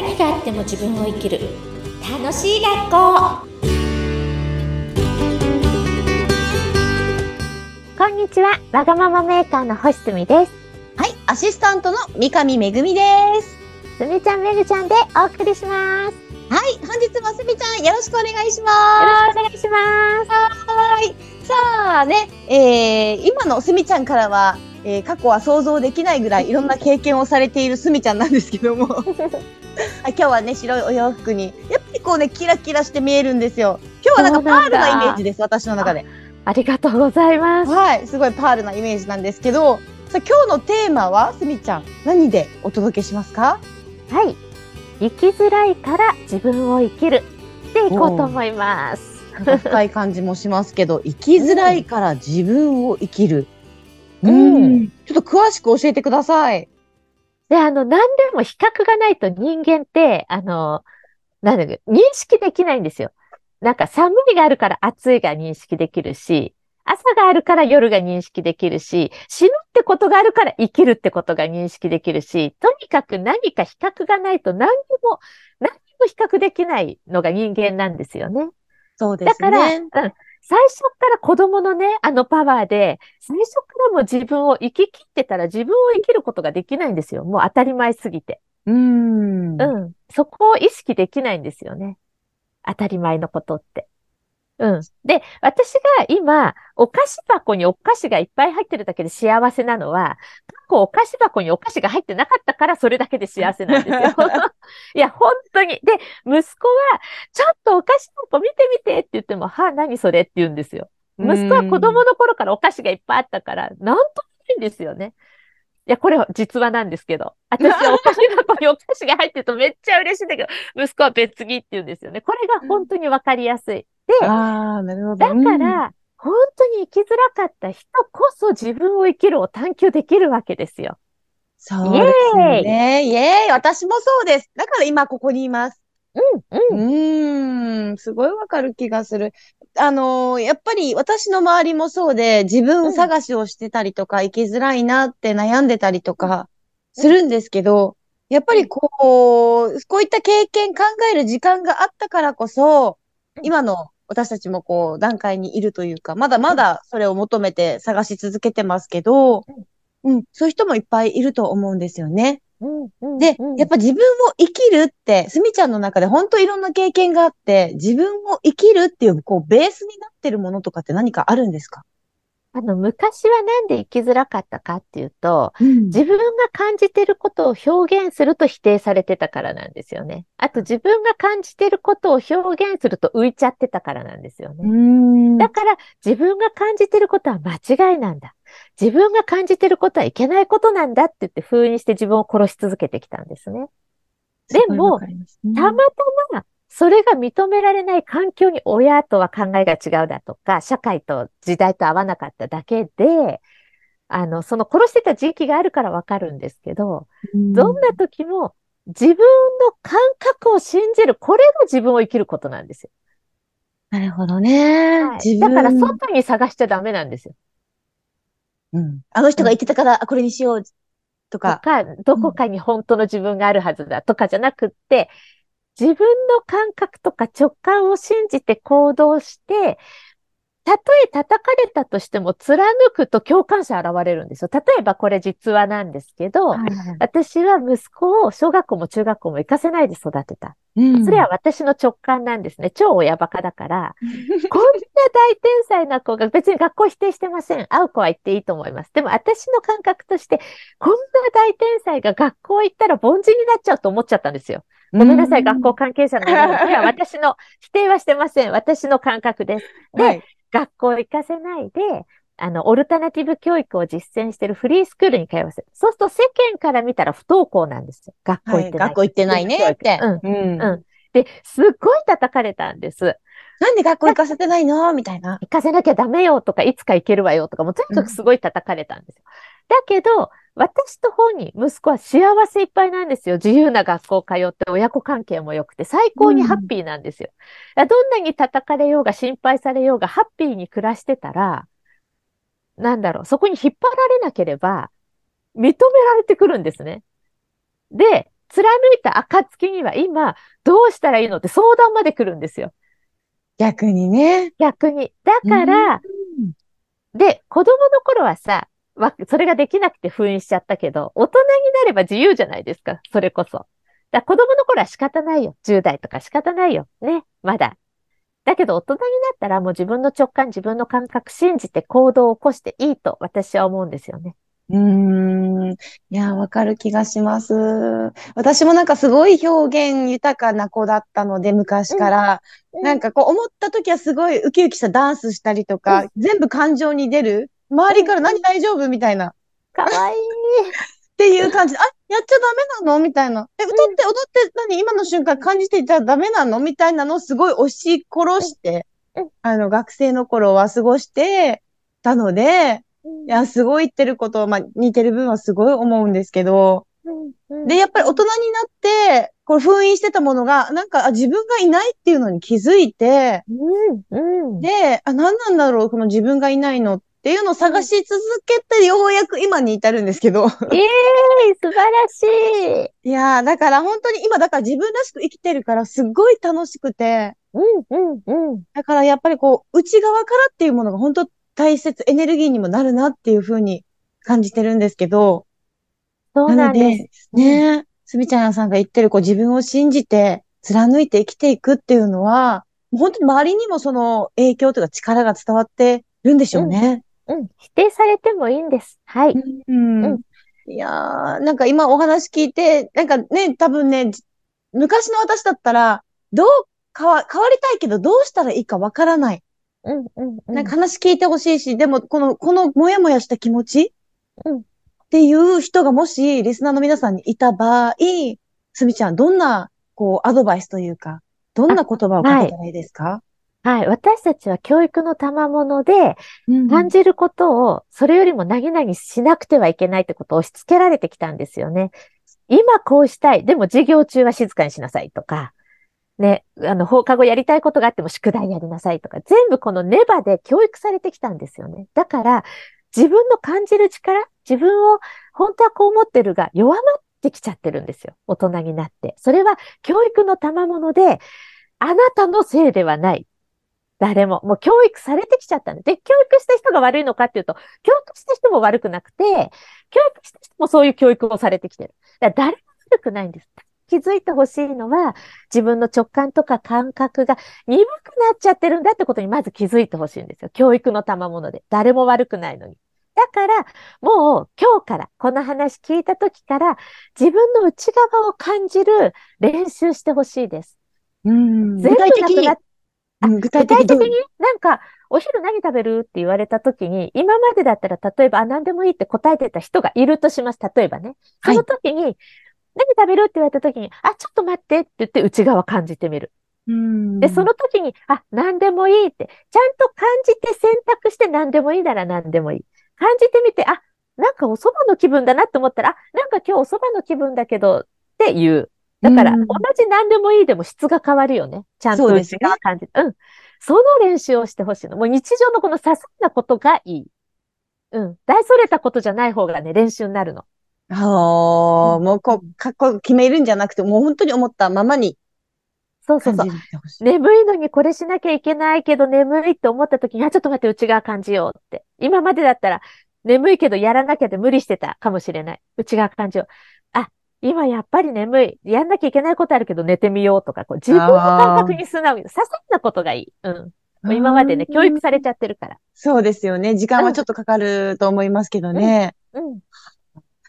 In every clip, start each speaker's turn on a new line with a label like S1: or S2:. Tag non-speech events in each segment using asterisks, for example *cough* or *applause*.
S1: 何があっても自分を生きる楽しい学校こんにちはわがままメーカーの星住です
S2: はい、アシスタントの三上めぐみです。
S1: すみちゃんめぐちゃんでお送りしますよ
S2: はい、本日もすみちゃんよろしくお願いしま
S1: ろしくお願いします
S2: す。はい。さあね、えー、今のすみちゃんからは、えー、過去は想像できないぐらいいろんな経験をされているすみちゃんなんですけども、*laughs* はい今日はね、白いお洋服に、やっぱりこうね、キラキラして見えるんですよ。今日はなんかパールなイメージです、私の中で。
S1: ありがとうございます。
S2: はい、すごいパールなイメージなんですけど、さあ今日のテーマは、すみちゃん、何でお届けしますか？
S1: はい。生きづらいから自分を生きる。でいこうと思います。
S2: 深い感じもしますけど、生きづらいから自分を生きる。
S1: うん
S2: ちょっと詳しく教えてください。
S1: で、あの、何でも比較がないと人間って、あの、なんだっけ、認識できないんですよ。なんか寒いがあるから暑いが認識できるし、朝があるから夜が認識できるし、死ぬってことがあるから生きるってことが認識できるし、とにかく何か比較がないと何にも、何にも比較できないのが人間なんですよね。
S2: そうで
S1: だから、
S2: ね
S1: うん。最初から子供のね、あのパワーで、最初からもう自分を生き切ってたら自分を生きることができないんですよ。もう当たり前すぎて。
S2: うん。
S1: うん。そこを意識できないんですよね。当たり前のことって。うん。で、私が今、お菓子箱にお菓子がいっぱい入ってるだけで幸せなのは、過去お菓子箱にお菓子が入ってなかったからそれだけで幸せなんですよ。*laughs* いや、本当に。で、息子は、ちょっとお菓子箱見てみてって言っても、はあ、何それ？って言うんですよ。息子は子供の頃からお菓子がいっぱいあったから、なんともないんですよね。いや、これは実話なんですけど。私はお菓子箱にお菓子が入ってるとめっちゃ嬉しいんだけど、息子は別着って言うんですよね。これが本当にわかりやすい。で、
S2: ああ、なるほど。
S1: だから、本当に生きづらかった人こそ自分を生きるを探求できるわけですよ。
S2: そうですよね。イエーイ私もそうです。だから今ここにいます。
S1: うん、うん。
S2: うーん、すごいわかる気がする。あのーやっぱり私の周りもそうで、自分探しをしてたりとか、生きづらいなって悩んでたりとか、するんですけど、やっぱりこう、こういった経験考える時間があったからこそ、今の私たちもこう、段階にいるというか、まだまだそれを求めて探し続けてますけど、うん、そういう人もいっぱいいると思うんですよね。で
S1: うん、
S2: やっぱ自分を生きるって、すみちゃんの中で本当いろんな経験があって、自分を生きるっていう、こう、ベースになってるものとかって何かあるんですか？
S1: あの、昔はなんで生きづらかったかっていうと、
S2: うん
S1: 自分が感じてることを表現すると否定されてたからなんですよね。あと自分が感じてることを表現すると浮いちゃってたからなんですよね。
S2: ん
S1: だから自分が感じてることは間違いなんだ。自分が感じてることはいけないことなんだって言って封印して自分を殺し続けてきたんですね。でも、たまたまそれが認められない環境に親とは考えが違うだとか、社会と時代と合わなかっただけで、あの、その殺してた時期があるからわかるんですけど、どんな時も自分の感覚を信じる、これが自分を生きることなんですよ。
S2: なるほどね。
S1: はいだから外に探しちゃダメなんですよ。
S2: うんあの人が言ってたから、あこれにしようと
S1: と
S2: か。
S1: か、どこかに本当の自分があるはずだとかじゃなくって、自分の感覚とか直感を信じて行動して、たとえ叩かれたとしても貫くと共感者現れるんですよ。例えばこれ実話なんですけど、
S2: はいはい
S1: 私は息子を小学校も中学校も行かせないで育てた。
S2: うん
S1: それは私の直感なんですね。超親バカだから、*laughs* こんな大天才な子が別に学校否定してません。会う子は行っていいと思います。でも私の感覚として、こんな大天才が学校行ったら凡人になっちゃうと思っちゃったんですよ。ごめんなさい、学校関係者の皆さん。これは私の、否定はしてません。私の感覚です。で、
S2: はい
S1: 学校行かせないで、あの、オルタナティブ教育を実践しているフリースクールに通わせる。そうすると世間から見たら不登校なんですよ。学校行ってない。
S2: 学校行ってないねって。
S1: うん。
S2: うん
S1: うんで、すっごい叩かれたんです。
S2: なんで学校行かせてないの？みたいな。
S1: 行かせなきゃダメよとか、いつか行けるわよとか、もうとにかくすごい叩かれたんですよ。だけど、私と本人、息子は幸せいっぱいなんですよ。自由な学校通って、親子関係も良くて、最高にハッピーなんですよ。だからどんなに叩かれようが、心配されようが、ハッピーに暮らしてたら、なんだろう、そこに引っ張られなければ、認められてくるんですね。で、貫いた暁には今、どうしたらいいのって相談まで来るんですよ。
S2: 逆にね。
S1: 逆に。だから、で、子供の頃はさ、わそれができなくて封印しちゃったけど、大人になれば自由じゃないですか、それこそ。だ子供の頃は仕方ないよ。10代とか仕方ないよ。ね、まだ。だけど大人になったらもう自分の直感、自分の感覚信じて行動を起こしていいと私は思うんですよね。
S2: うーん。いや、わかる気がします。私もなんかすごい表現豊かな子だったので、昔から。なんかこう思った時はすごいウキウキしたダンスしたりとか、全部感情に出る。周りから何大丈夫みたいな。っ
S1: かわいい。
S2: ていう感じで、あ、やっちゃダメなのみたいな。え、歌って踊って何今の瞬間感じていたらダメなのみたいなのをすごい押し殺してあの、学生の頃は過ごしてたので、いや、すごい言ってること、まあ、似てる部分はすごい思うんですけど、で、やっぱり大人になって、これ封印してたものが、なんか、あ、自分がいないっていうのに気づいて、
S1: うん、うん。
S2: で、あ、何なんだろう、この自分がいないのっていうのを探し続けて、ようやく今に至るんですけど。
S1: ええ素晴らしい。
S2: いやー、だから本当に今、だから自分らしく生きてるから、すっごい楽しくて、
S1: うん、うん、うん。
S2: だからやっぱりこう、内側からっていうものが本当大切、エネルギーにもなるなっていうふうに感じてるんですけど、
S1: そうなんです。
S2: ねえ、すみちゃんさんが言ってる、こう自分を信じて、貫いて生きていくっていうのは、もう本当に周りにもその影響というか力が伝わってるんでしょうね。
S1: うん。否定されてもいいんです。はい。
S2: うん。
S1: うん
S2: いやー、なんか今お話聞いて、なんかね、多分ね、じ昔の私だったら、どう変わ、変わりたいけど、どうしたらいいかわからない。
S1: うん、うん、うん。
S2: なんか話聞いてほしいし、でも、この、このもやもやした気持ち？
S1: うん
S2: っていう人がもし、リスナーの皆さんにいた場合、すみちゃん、どんな、こう、アドバイスというか、どんな言葉をかけたらいいですか？
S1: はい。私たちは教育の賜物で、
S2: うん
S1: 感じることを、それよりも何々しなくてはいけないってことを押し付けられてきたんですよね。今こうしたい。でも授業中は静かにしなさいとか、ね、あの、放課後やりたいことがあっても宿題やりなさいとか、全部このネバで教育されてきたんですよね。だから、自分の感じる力、自分を本当はこう思ってるが弱まってきちゃってるんですよ。大人になって。それは教育の賜物で、あなたのせいではない。誰も。もう教育されてきちゃったんで。で、教育した人が悪いのかっていうと、教育した人も悪くなくて、教育した人もそういう教育をされてきてる。だから誰も悪くないんです。気づいてほしいのは、自分の直感とか感覚が鈍くなっちゃってるんだってことにまず気づいてほしいんですよ。教育の賜物で。誰も悪くないのに。だから、もう今日から、この話聞いた時から、自分の内側を感じる練習してほしいです。
S2: うん
S1: 全部なくなっ、
S2: うん具
S1: 具
S2: 体的に
S1: なんか、お昼何食べるって言われた時に、今までだったら、例えば、あ、何でもいいって答えてた人がいるとします。例えばね。その時に、何食べるって言われた時に、あ、ちょっと待ってって言って内側感じてみる。
S2: うん
S1: で、その時に、あ、何でもいいって、ちゃんと感じて選択して何でもいいなら何でもいい。感じてみて、あ、なんかお蕎麦の気分だなって思ったら、あ、なんか今日お蕎麦の気分だけどって言う。だから、
S2: うん
S1: 同じ何でもいいでも質が変わるよね。ちゃんと
S2: そうですね
S1: 内側感じて。うん。その練習をしてほしいの。もう日常のこの些細なことがいい。うん。大それたことじゃない方がね、練習になるの。
S2: ああ、もうこう、かっこ決めるんじゃなくて、もう本当に思ったままに
S1: そうそうそう。眠いのにこれしなきゃいけないけど眠いって思った時に、あ、ちょっと待って、内側感じようって。今までだったら、眠いけどやらなきゃで無理してたかもしれない。内側感じよう。あ、今やっぱり眠い。やんなきゃいけないことあるけど寝てみようとか、こう自分の感覚に素直に、些細なことがいい。うん。もう今までね、教育されちゃってるから。
S2: そうですよね。時間はちょっとかかると思いますけどね。
S1: うん。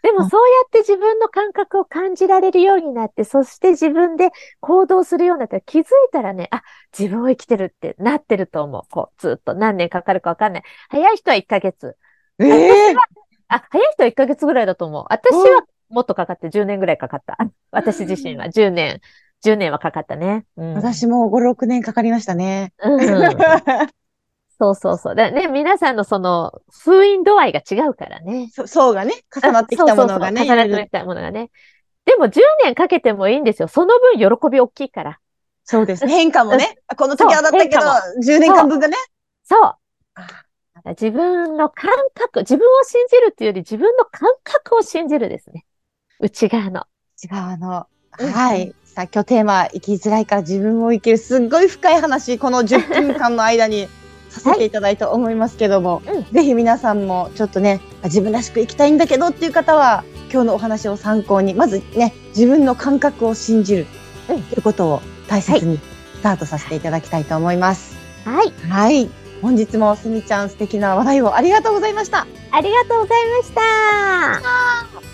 S1: でもそうやって自分の感覚を感じられるようになって、そして自分で行動するようになったら気づいたらね、あ、自分を生きてるってなってると思う。こう、ずっと何年かかるかわかんない。早い人は1ヶ月。
S2: ええ
S1: あ、早い人は1ヶ月ぐらいだと思う。私はもっとかかって10年ぐらいかかった。私自身は10年、10年はかかったね。うん。
S2: 私も5、6年かかりましたね。
S1: うん。そうそうそう。だね、皆さんのその封印度合いが違うからね。
S2: そ層がね、重なってきたものがね。
S1: そうそうそう重なってきたものがね。でも10年かけてもいいんですよ。その分喜び大きいから。
S2: そうですね。変化もね。この時はだったけど
S1: 変化、
S2: 10年間分がね。
S1: そう。
S2: あ
S1: 自分の感覚、自分を信じるっていうより自分の感覚を信じるですね。内側の。
S2: 内側の。
S1: うん
S2: はい。さあ、今日テーマ、生きづらいから自分を生きる。すっごい深い話、この *laughs* 10分間の間にさせていただいたと思いますけども、
S1: うん
S2: ぜひ皆さんもちょっとね、あ自分らしく生きたいんだけどっていう方は、今日のお話を参考に、まずね、自分の感覚を信じる
S1: うん
S2: ということを大切にスタートさせていただきたいと思います。
S1: はい。
S2: はい。本日もすみちゃん素敵な話題をありがとうございました。
S1: ありがとうございました。